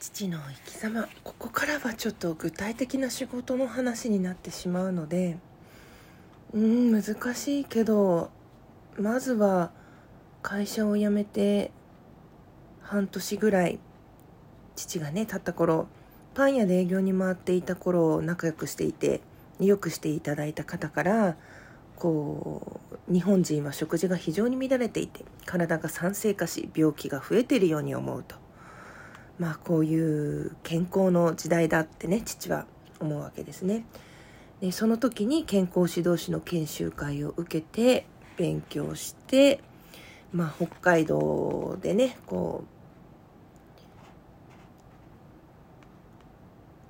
父の生き様。ここからはちょっと具体的な仕事の話になってしまうのでうん難しいけどまずは会社を辞めて半年ぐらい父がねたった頃パン屋で営業に回っていた頃仲良くしていてよくしていただいた方からこう日本人は食事が非常に乱れていて体が酸性化し病気が増えているように思うと。まあこういう健康の時代だってね父は思うわけですね。でその時に健康指導士の研修会を受けて勉強してまあ北海道でねこう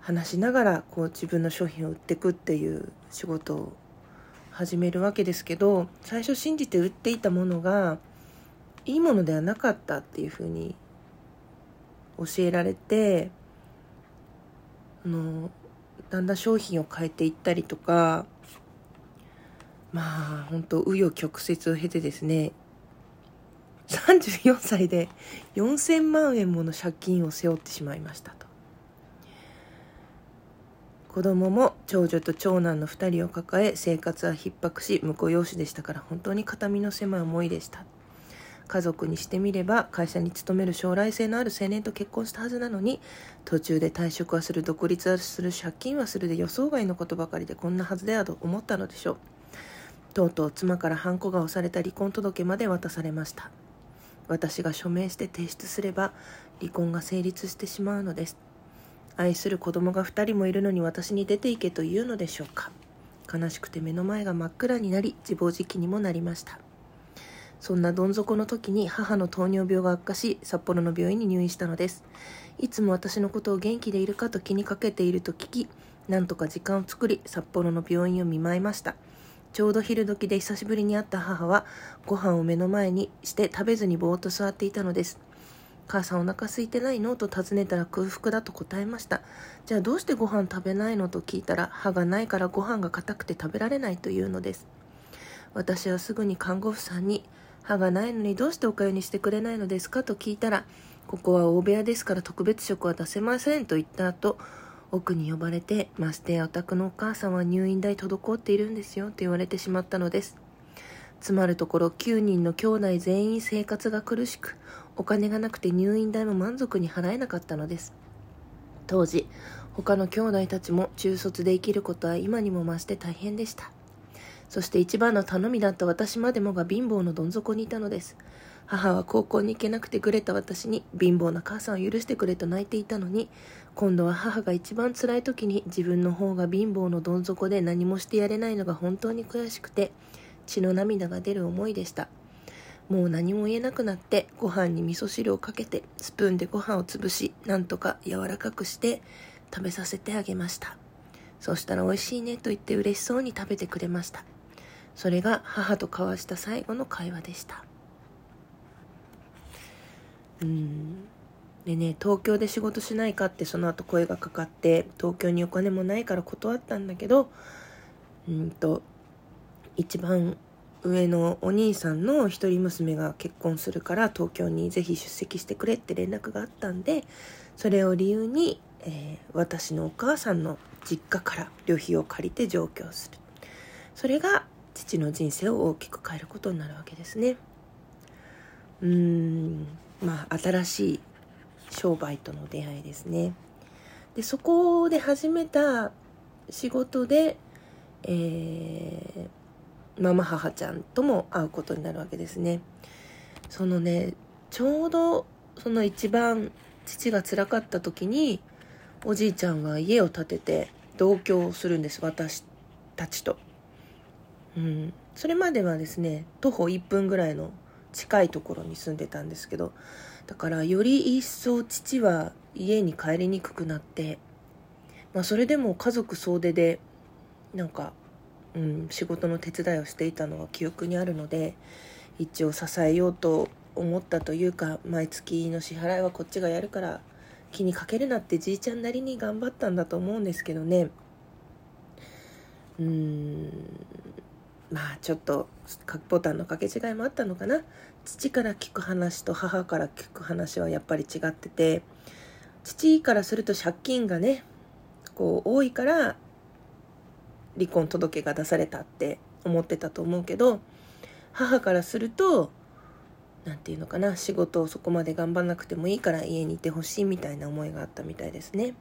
話しながらこう自分の商品を売っていくっていう仕事を始めるわけですけど最初信じて売っていたものがいいものではなかったっていうふうに教えられてあのだんだん商品を変えていったりとかまあ本当紆余曲折を経てですね。34歳で4000万円もの借金を背負ってしまいましたと。子供も長女と長男の2人を抱え生活は逼迫し婿養子でしたから本当に肩身の狭い思いでした。家族にしてみれば会社に勤める将来性のある青年と結婚したはずなのに途中で退職はする独立はする借金はするで予想外のことばかりでこんなはずではと思ったのでしょう。とうとう妻からハンコが押された離婚届まで渡されました。私が署名して提出すれば離婚が成立してしまうのです。愛する子供が2人もいるのに私に出て行けというのでしょうか。悲しくて目の前が真っ暗になり自暴自棄にもなりました。そんなどん底の時に母の糖尿病が悪化し札幌の病院に入院したのです。いつも私のことを元気でいるかと気にかけていると聞きなんとか時間を作り札幌の病院を見舞いました。ちょうど昼時で久しぶりに会った母はご飯を目の前にして食べずにぼーっと座っていたのです母さんお腹空いてないの？と尋ねたら空腹だと答えましたじゃあどうしてご飯食べないの？と聞いたら歯がないからご飯が硬くて食べられないというのです。私はすぐに看護婦さんに歯がないのにどうしておかゆにしてくれないのですかと聞いたらここは大部屋ですから特別食は出せませんと言った後奥に呼ばれてましてやお宅のお母さんは入院代滞っているんですよと言われてしまったのです。つまるところ9人の兄弟全員生活が苦しくお金がなくて入院代も満足に払えなかったのです。当時他の兄弟たちも中卒で生きることは今にも増して大変でした。そして一番の頼みだった私までもが貧乏のどん底にいたのです。母は高校に行けなくてくれた私に貧乏な母さんを許してくれと泣いていたのに今度は母が一番辛い時に自分の方が貧乏のどん底で何もしてやれないのが本当に悔しくて血の涙が出る思いでした。もう何も言えなくなってご飯に味噌汁をかけてスプーンでご飯を潰しなんとか柔らかくして食べさせてあげました。そしたら美味しいねと言って嬉しそうに食べてくれました。それが母と交わした最後の会話でした。うん。でね東京で仕事しないかってその後声がかかって東京にお金もないから断ったんだけどうんと一番上のお兄さんの一人娘が結婚するから東京にぜひ出席してくれって連絡があったんでそれを理由に、えー、私のお母さんの実家から旅費を借りて上京する。それが父の人生を大きく変えることになるわけですね。うーん。まあ新しい商売との出会いですね。でそこで始めた仕事で、えー、ママ母ちゃんとも会うことになるわけですね。そのねちょうどその一番父が辛かった時におじいちゃんが家を建てて同居をするんです私たちと。うん、それまではですね徒歩1分ぐらいの近いところに住んでたんですけどだからより一層父は家に帰りにくくなって、まあ、それでも家族総出でなんか、うん、仕事の手伝いをしていたのが記憶にあるので一応支えようと思ったというか毎月の支払いはこっちがやるから気にかけるなってじいちゃんなりに頑張ったんだと思うんですけどね。うーん。まあちょっとボタンの掛け違いもあったのかな。父から聞く話と母から聞く話はやっぱり違ってて。父からすると借金がねこう多いから離婚届が出されたって思ってたと思うけど母からすると何て言うのかな仕事をそこまで頑張んなくてもいいから家にいてほしいみたいな思いがあったみたいですね。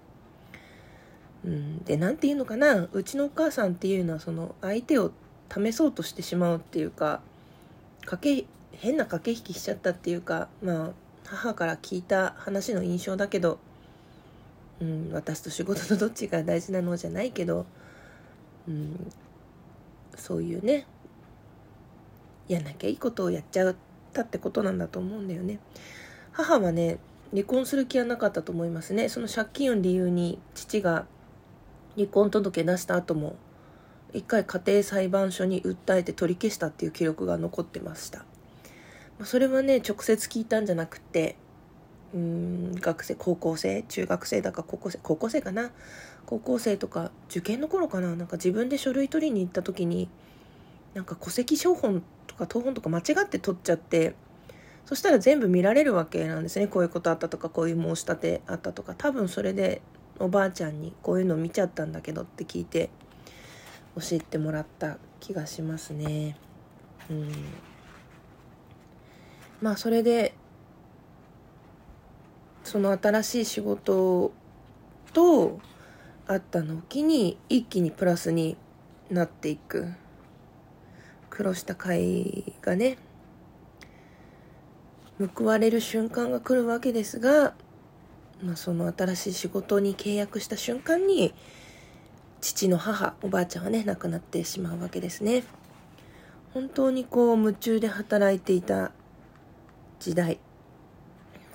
うん、で何て言うのかなうちのお母さんっていうのはその相手を試そうとしてしまうっていうかかけ変な駆け引きしちゃったっていうかまあ母から聞いた話の印象だけど、うん、私と仕事のどっちが大事なのじゃないけど、うん、そういうねやんなきゃいいことをやっちゃったってことなんだと思うんだよね。母はね離婚する気はなかったと思いますね。その借金を理由に父が離婚届出した後も一回家庭裁判所に訴えて取り消したっていう記録が残ってました。それはね直接聞いたんじゃなくてうん学生高校生？中学生だか高校生？高校生かな？高校生とか受験の頃かな？なんか自分で書類取りに行った時になんか戸籍抄本とか謄本とか間違って取っちゃってそしたら全部見られるわけなんですね。こういうことあったとかこういう申し立てあったとか。多分それでおばあちゃんにこういうの見ちゃったんだけどって聞いて教えてもらった気がしますね。うん、まあそれでその新しい仕事とあったのを機に一気にプラスになっていく苦労した会がね報われる瞬間が来るわけですが、まあ、その新しい仕事に契約した瞬間に父の母おばあちゃんはね亡くなってしまうわけですね。本当にこう夢中で働いていた時代。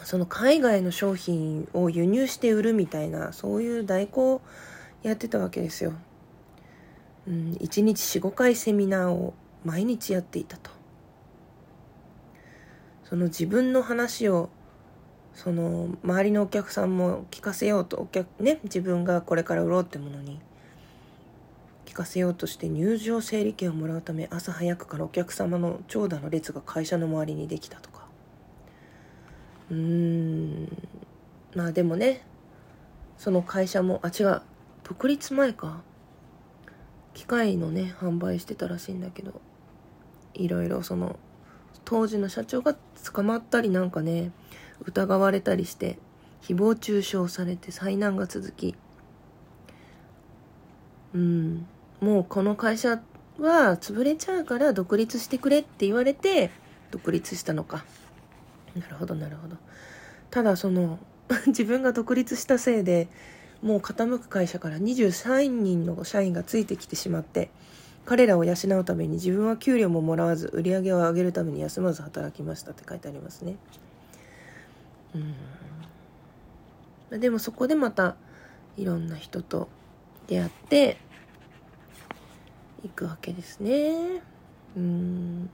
その海外の商品を輸入して売るみたいなそういう代行やってたわけですよ、うん、1日45回セミナーを毎日やっていたと。その自分の話をその周りのお客さんも聞かせようとお客ね自分がこれから売ろうってものに聞かせようとして入場整理券をもらうため朝早くからお客様の長蛇の列が会社の周りにできたとか。うーん。まあでもねその会社もあ違う。独立前か。機械のね販売してたらしいんだけどいろいろその当時の社長が捕まったりなんかね疑われたりして誹謗中傷されて災難が続き。うん。もうこの会社は潰れちゃうから独立してくれって言われて独立したのか。なるほどなるほど。ただその 自分が独立したせいでもう傾く会社から23人の社員がついてきてしまって彼らを養うために自分は給料ももらわず売り上げを上げるために休まず働きましたって書いてありますね。うん。でもそこでまたいろんな人と出会っていくわけですね。うん。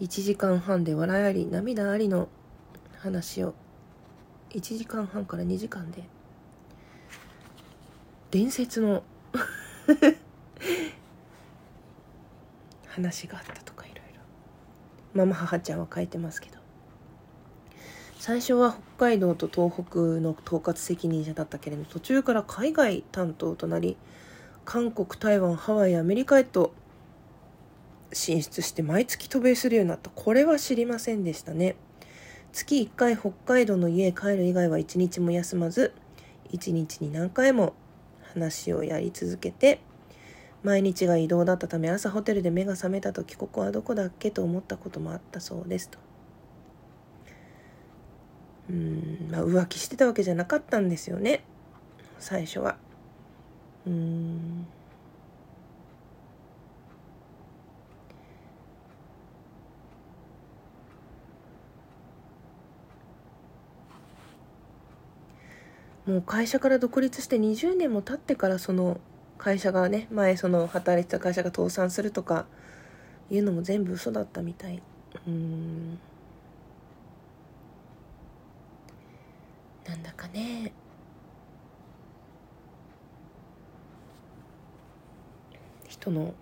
1時間半で笑いあり涙ありの話を。1時間半から2時間で伝説の 話があったとかいろいろ。ママ母ちゃんは書いてますけど。最初は北海道と東北の統括責任者だったけれど途中から海外担当となり韓国台湾ハワイアメリカへと進出して毎月渡米するようになった。これは知りませんでしたね。月1回北海道の家へ帰る以外は1日も休まず1日に何回も話をやり続けて毎日が移動だったため朝ホテルで目が覚めた時ここはどこだっけと思ったこともあったそうですと。うん、まあ、浮気してたわけじゃなかったんですよね最初は。うん。もう会社から独立して20年も経ってからその会社がね前その働いてた会社が倒産するとかいうのも全部嘘だったみたい。うん。なんだかね。人の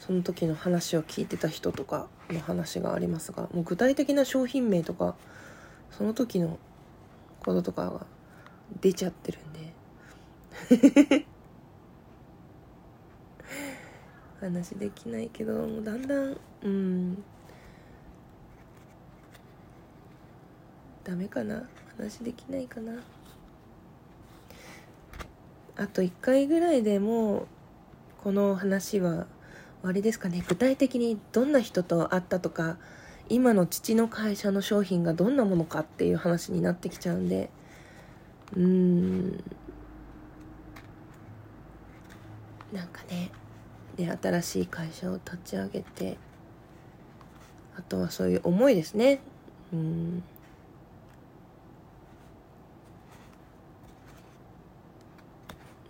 その時の話を聞いてた人とかの話がありますがもう具体的な商品名とかその時のこととかが出ちゃってるんで。話できないけどもうだんだんうん。ダメかな。話できないかな。あと1回ぐらいでもうこの話は終わりですかね。具体的にどんな人と会ったとか今の父の会社の商品がどんなものかっていう話になってきちゃうんで。うーん。なんかね。で新しい会社を立ち上げて。あとはそういう思いですね。うん。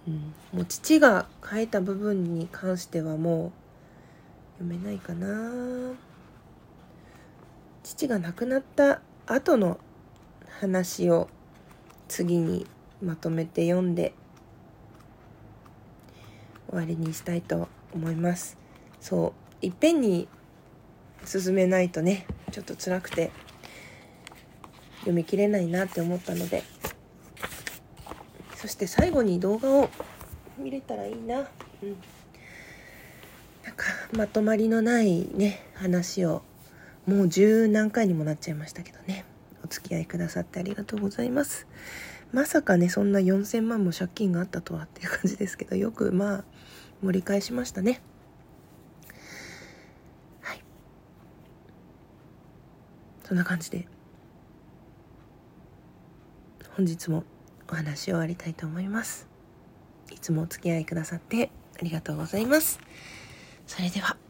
うん、もう父が書いた部分に関してはもう読めないかな。父が亡くなった後の話を次にまとめて読んで終わりにしたいと思います。そういっぺんに進めないとねちょっと辛くて読み切れないなって思ったのでそして最後に動画を見れたらいいな。うん。なんか、まとまりのないね、話を、もう十何回にもなっちゃいましたけどね。お付き合いくださってありがとうございます。まさかね、そんな4000万も借金があったとはっていう感じですけど、よくまあ、盛り返しましたね。はい。そんな感じで、本日もお話を終わりたいと思います。いつもお付き合いくださってありがとうございます。それでは。